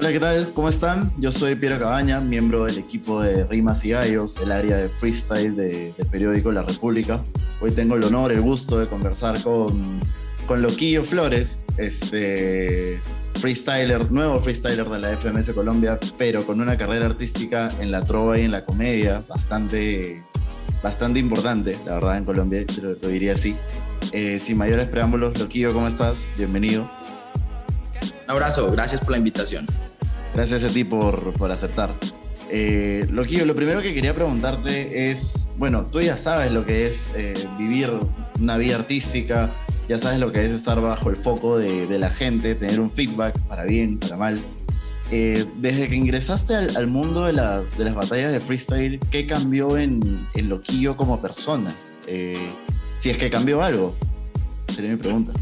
Hola, ¿qué tal? ¿Cómo están? Yo soy Piero Cabaña, miembro del equipo de Rimas y Gallos, el área de freestyle del periódico La República. Hoy tengo el honor, el gusto de conversar con, con Loquillo Flores, este freestyler, nuevo freestyler de la FMS Colombia, pero con una carrera artística en la trova y en la comedia bastante, bastante importante, la verdad, en Colombia, lo, lo diría así. Eh, sin mayores preámbulos, Loquillo, ¿cómo estás? Bienvenido. Un abrazo, gracias por la invitación. Gracias a ti por, por aceptar. Eh, Loquillo, lo primero que quería preguntarte es, bueno, tú ya sabes lo que es eh, vivir una vida artística, ya sabes lo que es estar bajo el foco de, la gente, tener un feedback para bien, para mal. Eh, desde que ingresaste al, al, mundo de las, de las batallas de freestyle, ¿qué cambió en, en Loquillo como persona? Eh, si es que cambió algo, sería mi pregunta.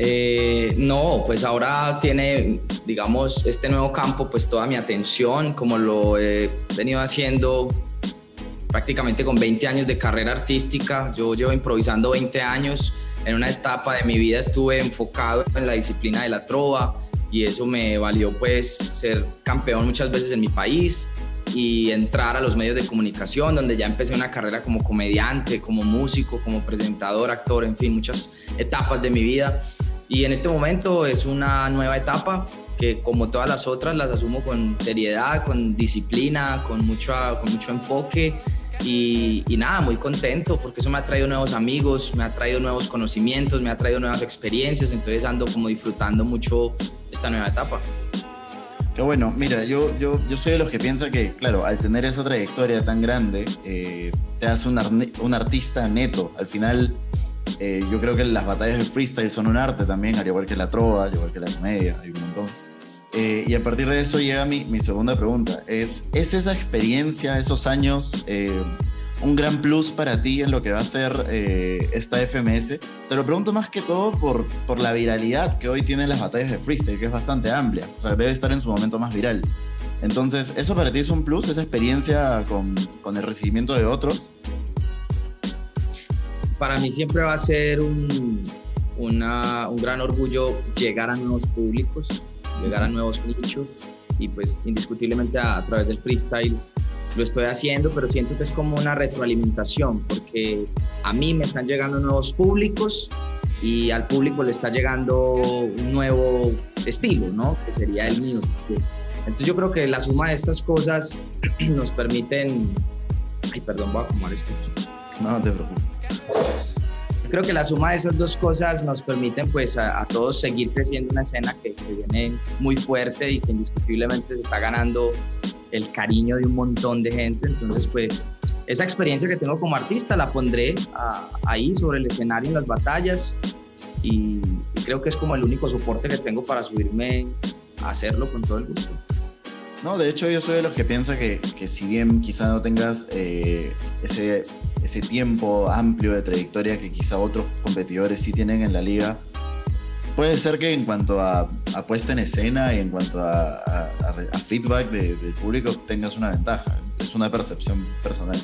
Eh, no, pues ahora tiene, digamos, este nuevo campo, pues toda mi atención, como lo he venido haciendo prácticamente con 20 años de carrera artística. Yo llevo improvisando 20 años. En una etapa de mi vida estuve enfocado en la disciplina de la trova y eso me valió pues ser campeón muchas veces en mi país y entrar a los medios de comunicación, donde ya empecé una carrera como comediante, como músico, como presentador, actor, en fin, muchas etapas de mi vida. Y en este momento es una nueva etapa que como todas las otras las asumo con seriedad, con disciplina, con mucho, con mucho enfoque y, y, nada, muy contento porque eso me ha traído nuevos amigos, me ha traído nuevos conocimientos, me ha traído nuevas experiencias, entonces ando como disfrutando mucho esta nueva etapa. Qué bueno, mira, yo, yo, yo soy de los que piensa que, claro, al tener esa trayectoria tan grande, eh, te hace un, un artista neto. Al final, eh, yo creo que las batallas de freestyle son un arte también, al igual que la trova, al igual que la comedia, hay un montón. Eh, y a partir de eso llega mi, mi, segunda pregunta. ¿Es, ¿Es esa experiencia, esos años, eh, un gran plus para ti en lo que va a ser eh, esta FMS? Te lo pregunto más que todo por, por la viralidad que hoy tienen las batallas de freestyle, que es bastante amplia. O sea, debe estar en su momento más viral. Entonces, ¿eso para ti es un plus, esa experiencia con, con el recibimiento de otros? Para mí siempre va a ser un, una, un gran orgullo llegar a nuevos públicos, llegar a nuevos nichos y pues indiscutiblemente a, a, través del freestyle lo estoy haciendo, pero siento que es como una retroalimentación porque a mí me están llegando nuevos públicos y al público le está llegando un nuevo estilo, ¿no? Que sería el mío. Entonces yo creo que la suma de estas cosas nos permiten... Ay, perdón, voy a acomodar esto. No, te preocupes. Creo que la suma de esas dos cosas nos permiten pues a, a todos seguir creciendo una escena que, que, viene muy fuerte y que indiscutiblemente se está ganando el cariño de un montón de gente. Entonces pues esa experiencia que tengo como artista la pondré a, ahí sobre el escenario en las batallas y, y creo que es como el único soporte que tengo para subirme a hacerlo con todo el gusto. No, de hecho yo soy de los que piensa que, que si bien quizá no tengas eh, ese, ese tiempo amplio de trayectoria que quizá otros competidores sí tienen en la liga, puede ser que en cuanto a, a puesta en escena y en cuanto a, feedback de, del público tengas una ventaja. Es una percepción personal.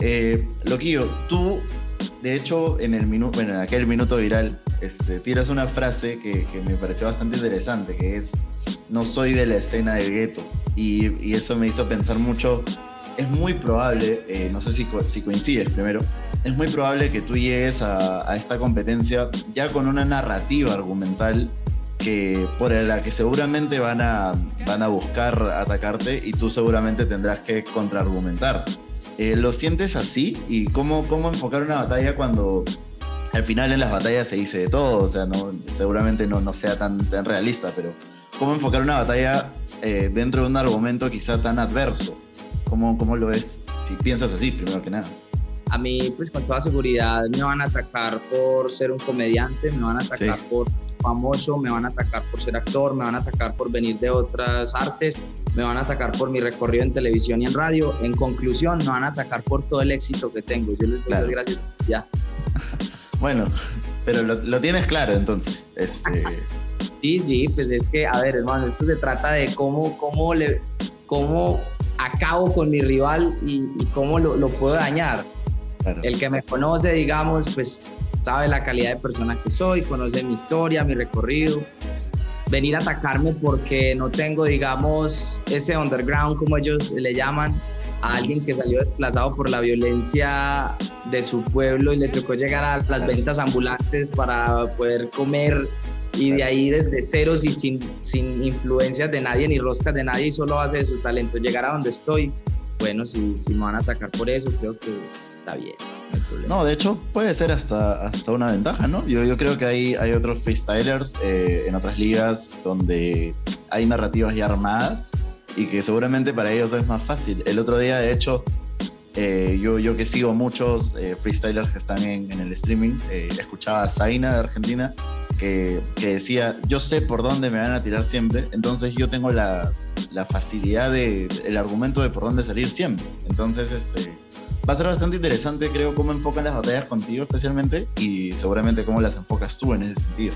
Eh, Loquillo, tú, de hecho, en, el minuto, bueno, en aquel minuto viral, este, tiras una frase que, que, me pareció bastante interesante, que es, no soy de la escena del gueto. Y, y, eso me hizo pensar mucho, es muy probable, eh, no sé si, si, coincides primero, es muy probable que tú llegues a, a, esta competencia ya con una narrativa argumental que, por la que seguramente van a, van a buscar atacarte y tú seguramente tendrás que contraargumentar. Eh, ¿Lo sientes así? ¿Y cómo, cómo enfocar una batalla cuando al final en las batallas se dice de todo? O sea, no, seguramente no, no sea tan, tan realista, pero ¿cómo enfocar una batalla eh, dentro de un argumento quizá tan adverso? ¿Cómo, ¿Cómo lo ves? Si piensas así, primero que nada. A mí, pues con toda seguridad, me van a atacar por ser un comediante, me van a atacar sí. por famoso, me van a atacar por ser actor, me van a atacar por venir de otras artes, me van a atacar por mi recorrido en televisión y en radio. En conclusión, me van a atacar por todo el éxito que tengo. Yo les doy claro. las gracias. Ya. Bueno, pero lo, lo tienes claro entonces. Este... sí, sí, pues es que, a ver, hermano, esto se trata de cómo, cómo, le, cómo acabo con mi rival y, y cómo lo, lo, puedo dañar. Claro. El que me conoce, digamos, pues sabe la calidad de persona que soy, conoce mi historia, mi recorrido. venir a atacarme porque no tengo, digamos, ese underground, como ellos le llaman, a alguien que salió desplazado por la violencia de su pueblo y le tocó llegar a las ventas ambulantes para poder comer y de ahí desde ceros y sin, sin influencias de nadie ni roscas de nadie y solo hace de su talento llegar a donde estoy. Bueno, si, si me van a atacar por eso, creo que está bien. No, de hecho puede ser hasta, hasta una ventaja, ¿no? Yo, yo creo que hay, hay otros freestylers eh, en otras ligas donde hay narrativas ya armadas y que seguramente para ellos es más fácil. El otro día, de hecho, eh, yo, yo que sigo muchos eh, freestylers que están en, en el streaming, escuchaba a Zaina de Argentina que, que, decía, yo sé por dónde me van a tirar siempre, entonces yo tengo la, la facilidad de, el argumento de por dónde salir siempre. Entonces, este va a ser bastante interesante, creo, cómo enfocan las batallas contigo especialmente y seguramente cómo las enfocas tú en ese sentido.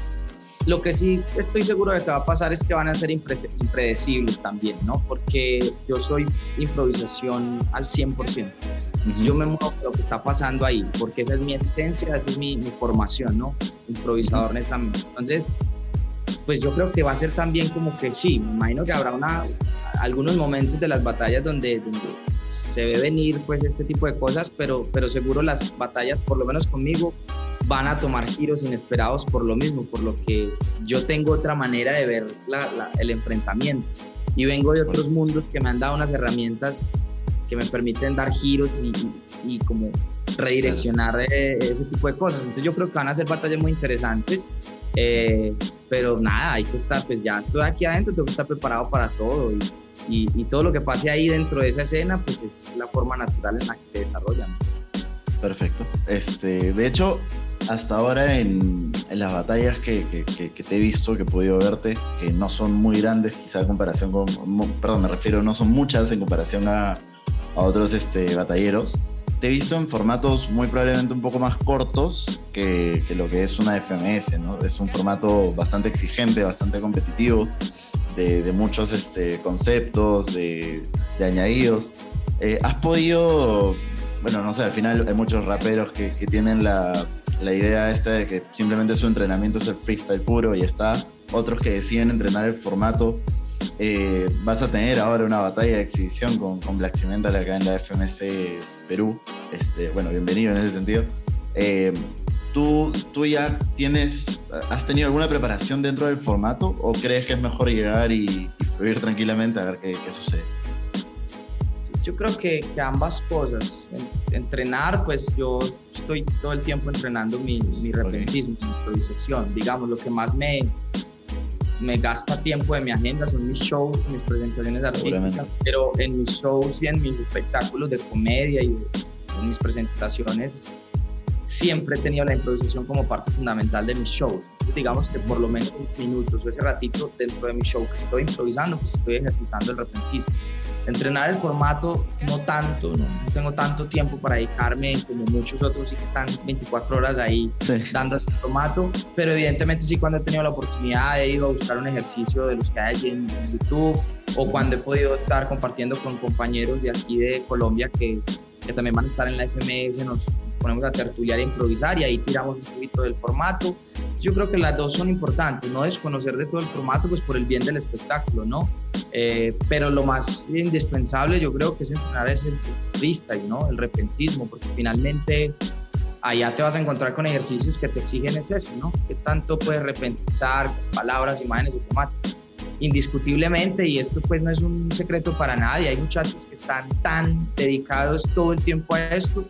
Lo que sí estoy seguro de que va a pasar es que van a ser impredecibles también, ¿no? Porque yo soy improvisación al 100%. Yo me muevo lo que está pasando ahí, porque esa es mi esencia, esa es mi, formación, ¿no? Improvisador netamente. Entonces, pues yo creo que va a ser también como que sí, me imagino que habrá una, algunos momentos de las batallas donde, donde se ve venir pues este tipo de cosas, pero, pero seguro las batallas, por lo menos conmigo, van a tomar giros inesperados por lo mismo, por lo que yo tengo otra manera de ver el enfrentamiento y vengo de otros mundos que me han dado unas herramientas que me permiten dar giros y, y, como redireccionar eh, ese tipo de cosas. Entonces yo creo que van a ser batallas muy interesantes, eh, pero nada, hay que estar, pues ya estoy aquí adentro, tengo que estar preparado para todo y, y, todo lo que pase ahí dentro de esa escena, pues es la forma natural en la que se desarrolla. Perfecto. Este, de hecho, hasta ahora en, en las batallas que, que, que, te he visto, que he podido verte, que no son muy grandes, quizá en comparación con, perdón, me refiero, no son muchas en comparación a, a otros este, batalleros, te he visto en formatos muy probablemente un poco más cortos que, que, lo que es una FMS, ¿no? Es un formato bastante exigente, bastante competitivo, de, muchos este, conceptos, de, añadidos. Eh, ¿Has podido, bueno, no sé, al final hay muchos raperos que, tienen la, la, idea esta de que simplemente su entrenamiento es el freestyle puro y está, otros que deciden entrenar el formato. Eh, vas a tener ahora una batalla de exhibición con, con Black Cimental acá en la FMC Perú. Este, bueno, bienvenido en ese sentido. Eh, ¿Tú, ¿Tú ya tienes, has tenido alguna preparación dentro del formato o crees que es mejor llegar y, fluir tranquilamente a ver qué, qué sucede? Yo creo que, que, ambas cosas. Entrenar, pues yo estoy todo el tiempo entrenando mi, mi repentismo, mi improvisación. Digamos, lo que más me, me gasta tiempo de mi agenda son mis shows, mis presentaciones artísticas, pero en mis shows y en mis espectáculos de comedia y en mis presentaciones siempre he tenido la improvisación como parte fundamental de mis shows. Entonces, digamos que por lo menos minutos o ese ratito dentro de mi show que estoy improvisando, pues estoy ejercitando el repentismo. Entrenar el formato, no tanto, no, tengo tanto tiempo para dedicarme como muchos otros sí que están 24 horas ahí dando el formato, pero evidentemente sí cuando he tenido la oportunidad he ido a buscar un ejercicio de los que hay en YouTube o cuando he podido estar compartiendo con compañeros de aquí de Colombia que, que también van a estar en la FMS, nos ponemos a tertuliar e improvisar y ahí tiramos un poquito del formato. Yo creo que las dos son importantes, no desconocer de todo el formato, pues por el bien del espectáculo, ¿no? Eh, pero lo más indispensable yo creo que es entrenar ese freestyle, ¿no? El repentismo, porque finalmente allá te vas a encontrar con ejercicios que te exigen es eso, ¿no? ¿Qué tanto puedes repensar palabras, imágenes automáticas? Indiscutiblemente, y esto pues no es un secreto para nadie, hay muchachos que están tan dedicados todo el tiempo a esto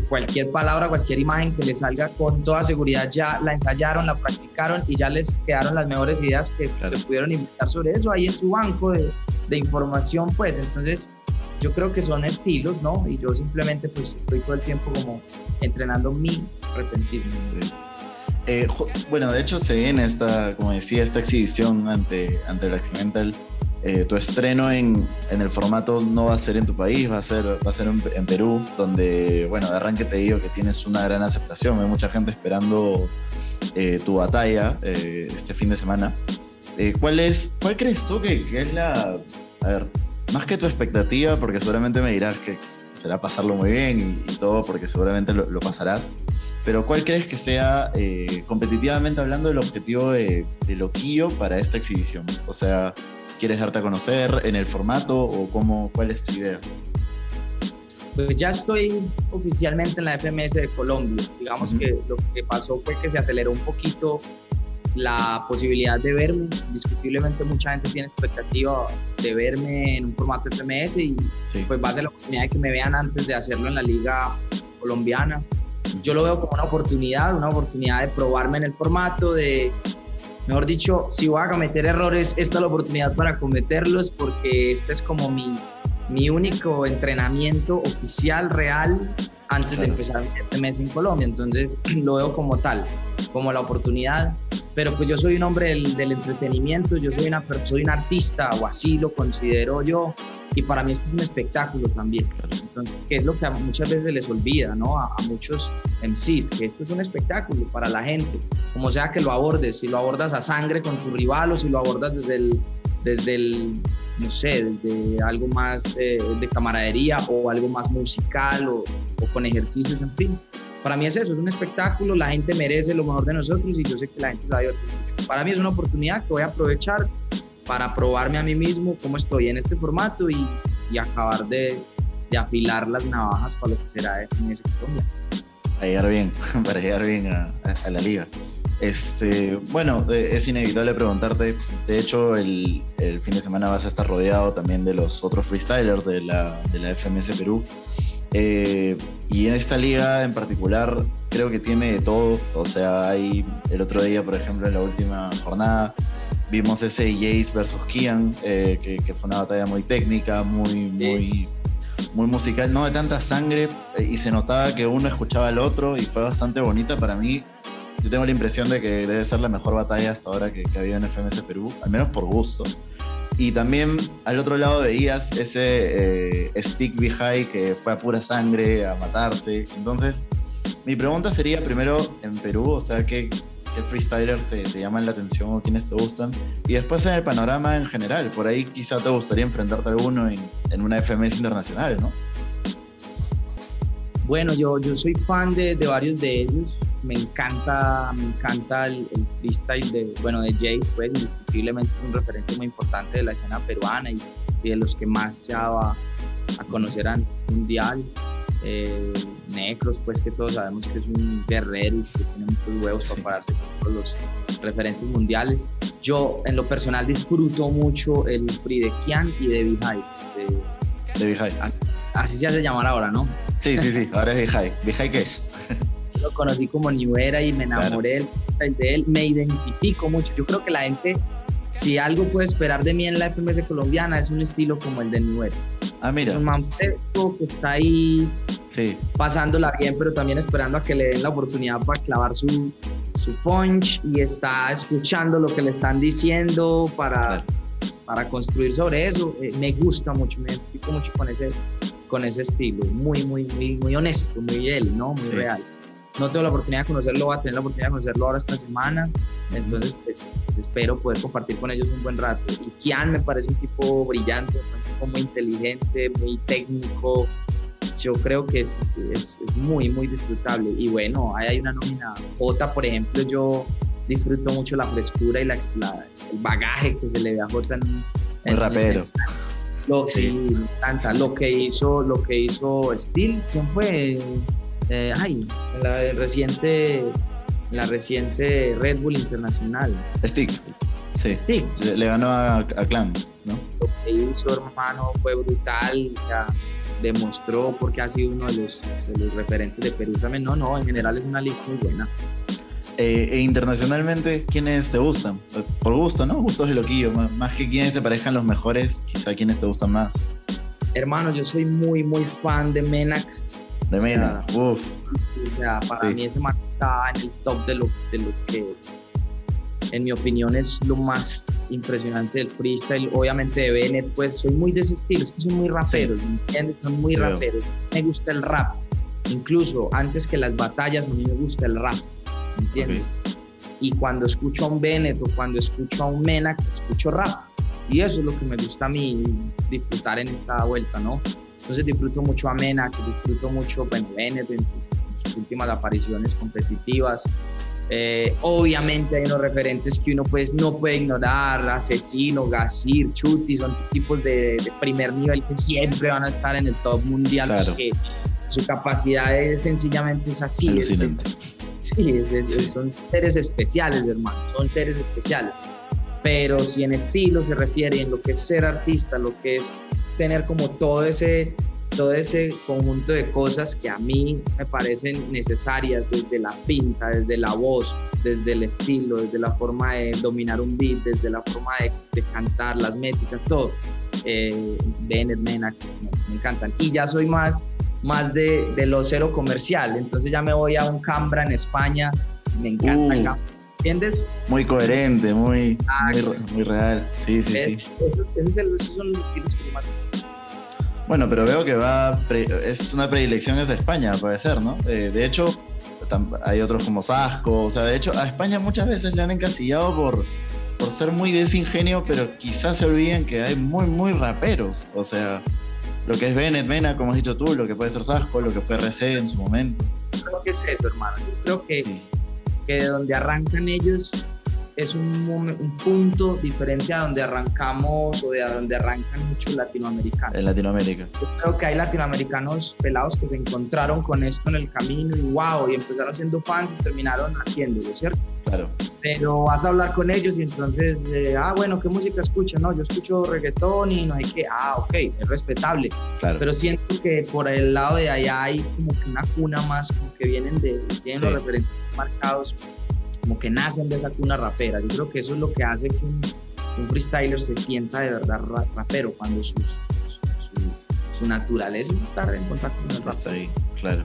que cualquier palabra, cualquier imagen que les salga con toda seguridad ya la ensayaron, la practicaron y ya les quedaron las mejores ideas que, pudieron inventar sobre eso ahí en su banco de, de, información, pues entonces yo creo que son estilos, ¿no? Y yo simplemente pues estoy todo el tiempo como entrenando mi repentismo. Eh, bueno, de hecho se viene esta, como decía, esta exhibición ante, ante el Accidental eh, tu estreno en, en, el formato no va a ser en tu país, va a ser, va a ser en, Perú, donde, bueno, de arranque te digo que tienes una gran aceptación, hay mucha gente esperando eh, tu batalla eh, este fin de semana. ¿cuál, es, ¿Cuál crees tú que, que, es la... A ver, más que tu expectativa, porque seguramente me dirás que será pasarlo muy bien y, todo, porque seguramente lo, lo pasarás. pero ¿cuál crees que sea, eh, competitivamente hablando, el objetivo de, de, Loquillo para esta exhibición? O sea, ¿quieres darte a conocer en el formato o cómo, cuál es tu idea? Pues ya estoy oficialmente en la FMS de Colombia. Digamos que lo que pasó fue que se aceleró un poquito la posibilidad de verme. Indiscutiblemente mucha gente tiene expectativa de verme en un formato FMS y pues va a ser la oportunidad de que me vean antes de hacerlo en la liga colombiana. Yo lo veo como una oportunidad, una oportunidad de probarme en el formato, de, mejor dicho, si voy a cometer errores, esta es la oportunidad para cometerlos porque este es como mi, mi único entrenamiento oficial, real, antes de empezar este mes en Colombia. Entonces lo veo como tal, como la oportunidad. Pero pues yo soy un hombre del, del entretenimiento, yo soy, una, soy un artista, o así lo considero yo. Y para mí esto es un espectáculo también, Entonces, que es lo que muchas veces les olvida, ¿no? A, a, muchos MCs, que esto es un espectáculo para la gente, como sea que lo abordes, si lo abordas a sangre con tu rival o si lo abordas desde el, desde el no sé, desde algo más eh, de camaradería o algo más musical o, o, con ejercicios, en fin. Para mí es eso, es un espectáculo, la gente merece lo mejor de nosotros y yo sé que la gente sabe mucho. Para mí es una oportunidad que voy a aprovechar para probarme a mí mismo cómo estoy en este formato y, y acabar de, de, afilar las navajas para lo que será en ese Colombia. Para llegar bien, para llegar bien a, a, la liga. Este, bueno, es inevitable preguntarte. De hecho, el, el, fin de semana vas a estar rodeado también de los otros freestylers de la, de la FMS Perú. Eh, y en esta liga en particular creo que tiene de todo. O sea, hay el otro día, por ejemplo, en la última jornada, vimos ese Jace versus Kian, eh, que, que, fue una batalla muy técnica, muy, muy, muy musical, no de tanta sangre, eh, y se notaba que uno escuchaba al otro y fue bastante bonita para mí. Yo tengo la impresión de que debe ser la mejor batalla hasta ahora que, que ha habido en FMS Perú, al menos por gusto. Y también al otro lado veías ese eh, Stick Behind que fue a pura sangre, a matarse. Entonces, mi pregunta sería primero en Perú, o sea, ¿qué, qué freestylers te, te, llaman la atención o quiénes te gustan? Y después en el panorama en general, por ahí quizá te gustaría enfrentarte a alguno en, en una FMS internacional, ¿no? Bueno, yo, yo soy fan de, de, varios de ellos. Me encanta, me encanta el, el, freestyle de, bueno, de Jace, pues indiscutiblemente es un referente muy importante de la escena peruana y, y de los que más ya va a conocer a mundial. Eh, Necros, pues que todos sabemos que es un guerrero y que tiene muchos huevos sí. para pararse con todos los referentes mundiales. Yo, en lo personal, disfruto mucho el free de Kian y de Bihai. De, de Bihai. Así, así se hace llamar ahora, ¿no? Sí, sí, sí, ahora es Bihai. ¿Bihai qué es? Lo conocí como New Era y me enamoré claro. de él, me identifico mucho. Yo creo que la gente, si algo puede esperar de mí en la FMS colombiana, es un estilo como el de New Era. Ah, mira. Es un man fresco que está ahí sí. pasándola bien, pero también esperando a que le den la oportunidad para clavar su, su punch y está escuchando lo que le están diciendo para, claro. para construir sobre eso. Eh, me gusta mucho, me identifico mucho con ese, con ese estilo, muy, muy, muy, muy honesto, muy él, ¿no? Muy sí. real. No tengo la oportunidad de conocerlo, voy a tener la oportunidad de conocerlo ahora esta semana, entonces pues, pues, espero poder compartir con ellos un buen rato. Y Kian me parece un tipo brillante, un tipo muy inteligente, muy técnico, yo creo que es, es, es, muy, muy disfrutable. Y bueno, ahí hay una nómina. J, por ejemplo, yo disfruto mucho la frescura y la, la, el bagaje que se le ve a J en, en un rapero. Lo, sí. sí, me encanta. Lo que hizo, lo que hizo Steel, ¿quién fue? Eh, ay, en la reciente, en la reciente Red Bull Internacional. Stick. Sí. Stick. Le, le ganó a, a, Clan, ¿no? Lo que hizo, hermano, fue brutal. O sea, demostró porque ha sido uno de los, de los referentes de Perú también. No, no, en general es una liga muy buena. Eh, e internacionalmente, ¿quiénes te gustan? Por gusto, ¿no? Gustos de loquillo. Más, más que quienes te parezcan los mejores, quizá quienes te gustan más. Hermano, yo soy muy, muy fan de Menac. De Menac, sea, uff. O sea, para sí. mí ese man está en el top de lo, de lo que, en mi opinión, es lo más impresionante del freestyle. Obviamente de Bennett, pues soy muy de ese estilo, es que son muy raperos, sí. ¿me entiendes? Son muy Creo. raperos. Me gusta el rap. Incluso antes que las batallas, a mí me gusta el rap. ¿Me entiendes? Okay. Y cuando escucho a un Bennett o cuando escucho a un Menac, escucho rap. Y eso es lo que me gusta a mí disfrutar en esta vuelta, ¿no? Entonces disfruto mucho a Menac, disfruto mucho, bueno, Bennett en sus, últimas apariciones competitivas. Eh, obviamente hay unos referentes que uno pues no puede ignorar, Asesino, Gasir, Chuti, son tipos de, primer nivel que siempre van a estar en el top mundial porque su capacidad es sencillamente es así. sí, son seres especiales, hermano, son seres especiales. Pero si en estilo se refiere, en lo que es ser artista, lo que es tener como todo ese todo ese conjunto de cosas que a mí me parecen necesarias desde la pinta, desde la voz, desde el estilo, desde la forma de dominar un beat, desde la forma de, cantar, las métricas, todo. Eh, Bennett, Mena, me, encantan. Y ya soy más, más de, de, lo cero comercial, entonces ya me voy a un Cambra en España, me encanta uh, ¿Entiendes? Muy coherente, muy, muy, real. Sí, sí, sí. Esos, son los estilos que más bueno, pero veo que va, es una predilección hacia España, puede ser, ¿no? Eh, de hecho, hay otros como Sasco, o sea, de hecho, a España muchas veces le han encasillado por, por ser muy desingenio, pero quizás se olviden que hay muy, muy raperos, o sea, lo que es Bennett, Mena, como has dicho tú, lo que puede ser Sasco, lo que fue RC en su momento. Creo que es eso, hermano. Yo creo que, que de donde arrancan ellos es un, un, punto diferente a donde arrancamos o de a donde arrancan muchos latinoamericanos. En Latinoamérica. Yo creo que hay latinoamericanos pelados que se encontraron con esto en el camino y wow, y empezaron siendo fans y terminaron haciéndolo, ¿cierto? Claro. Pero vas a hablar con ellos y entonces, eh, ah, bueno, ¿qué música escucho? No, yo escucho reggaetón y no hay que, ah, ok, es respetable. Claro. Pero siento que por el lado de allá hay como que una cuna más, como que vienen de, tienen los referentes marcados como que nacen de esa cuna rapera. Yo creo que eso es lo que hace que un, freestyler se sienta de verdad rapero cuando su, su, naturaleza es estar en contacto con el rap. Está ahí, claro.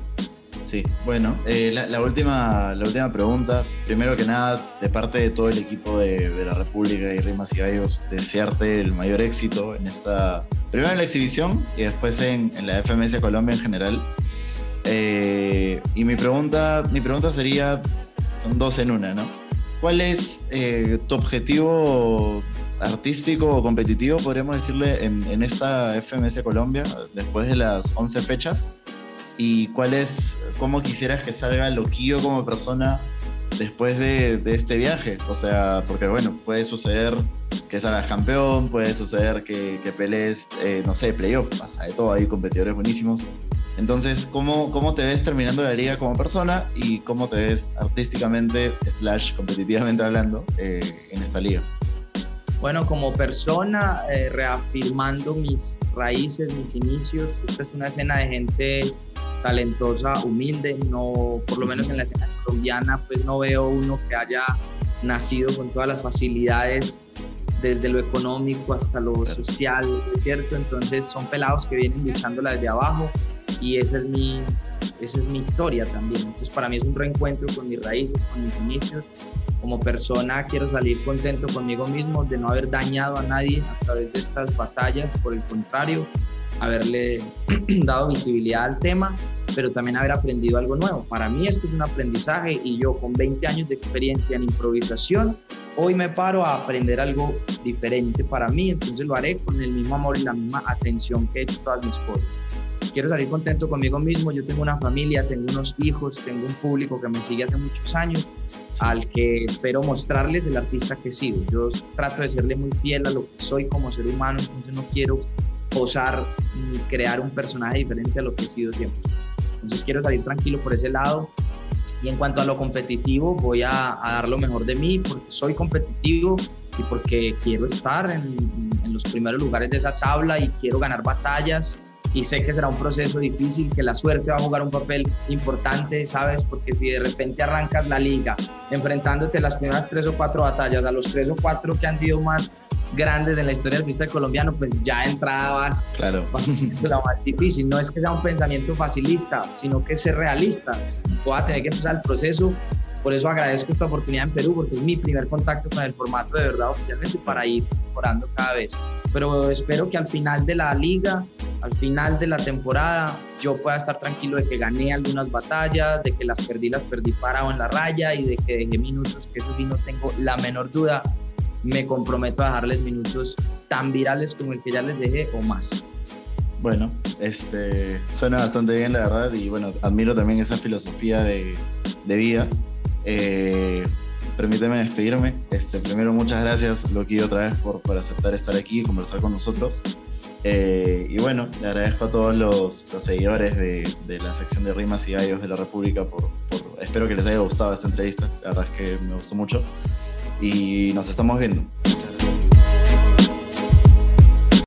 Sí, bueno, eh, la, última, la última pregunta, primero que nada, de parte de todo el equipo de, la República y Rimas y Gallos, desearte el mayor éxito en esta, primero en la exhibición y después en, en la FMS Colombia en general. Eh, y mi pregunta, mi pregunta sería, son dos en una, ¿no? ¿Cuál es eh, tu objetivo artístico o competitivo, podríamos decirle, en, esta FMS Colombia, después de las 11 fechas? ¿Y cuál es, cómo quisieras que salga Loquillo como persona después de, este viaje? O sea, porque bueno, puede suceder que salgas campeón, puede suceder que, que pelees, eh, no sé, playoff, pasa de todo, hay competidores buenísimos. Entonces, ¿cómo, ¿cómo te ves terminando la liga como persona y cómo te ves artísticamente, slash competitivamente hablando, eh, en esta liga? Bueno, como persona, eh, reafirmando mis raíces, mis inicios, esta es una escena de gente talentosa, humilde, no, por lo menos en la escena colombiana, pues no veo uno que haya nacido con todas las facilidades desde lo económico hasta lo social, ¿cierto? Entonces son pelados que vienen luchándola desde abajo, y esa es mi, esa es mi historia también. Entonces para mí es un reencuentro con mis raíces, con mis inicios. Como persona quiero salir contento conmigo mismo de no haber dañado a nadie a través de estas batallas, por el contrario, haberle dado visibilidad al tema, pero también haber aprendido algo nuevo. Para mí esto es un aprendizaje y yo con 20 años de experiencia en improvisación, hoy me paro a aprender algo diferente para mí, entonces lo haré con el mismo amor y la misma atención que he hecho todas mis cosas quiero salir contento conmigo mismo. Yo tengo una familia, tengo unos hijos, tengo un público que me sigue hace muchos años, al que espero mostrarles el artista que he sido. Yo trato de serle muy fiel a lo que soy como ser humano, entonces no quiero posar ni crear un personaje diferente a lo que he sido siempre. Entonces quiero salir tranquilo por ese lado. Y en cuanto a lo competitivo, voy a, dar lo mejor de mí porque soy competitivo y porque quiero estar en, en los primeros lugares de esa tabla y quiero ganar batallas y sé que será un proceso difícil, que la suerte va a jugar un papel importante, ¿sabes? Porque si de repente arrancas la liga enfrentándote las primeras tres o cuatro batallas, a los tres o cuatro que han sido más grandes en la historia del freestyle colombiano, pues ya entrabas claro. la más difícil. No es que sea un pensamiento facilista, sino que ser realista. Voy a tener que empezar el proceso. Por eso agradezco esta oportunidad en Perú, porque es mi primer contacto con el formato de verdad oficialmente para ir mejorando cada vez. Pero espero que al final de la liga al final de la temporada yo pueda estar tranquilo de que gané algunas batallas, de que las perdí, las perdí parado en la raya y de que dejé minutos, que eso sí no tengo la menor duda. Me comprometo a dejarles minutos tan virales como el que ya les dejé o más. Bueno, este, suena bastante bien, la verdad, y bueno, admiro también esa filosofía de, vida. Eh, permíteme despedirme. Este, primero, muchas gracias, Loki, otra vez por, por aceptar estar aquí y conversar con nosotros. Eh, y bueno, le agradezco a todos los, seguidores de, la sección de Rimas y Gallos de la República por, espero que les haya gustado esta entrevista. La verdad es que me gustó mucho. Y nos estamos viendo.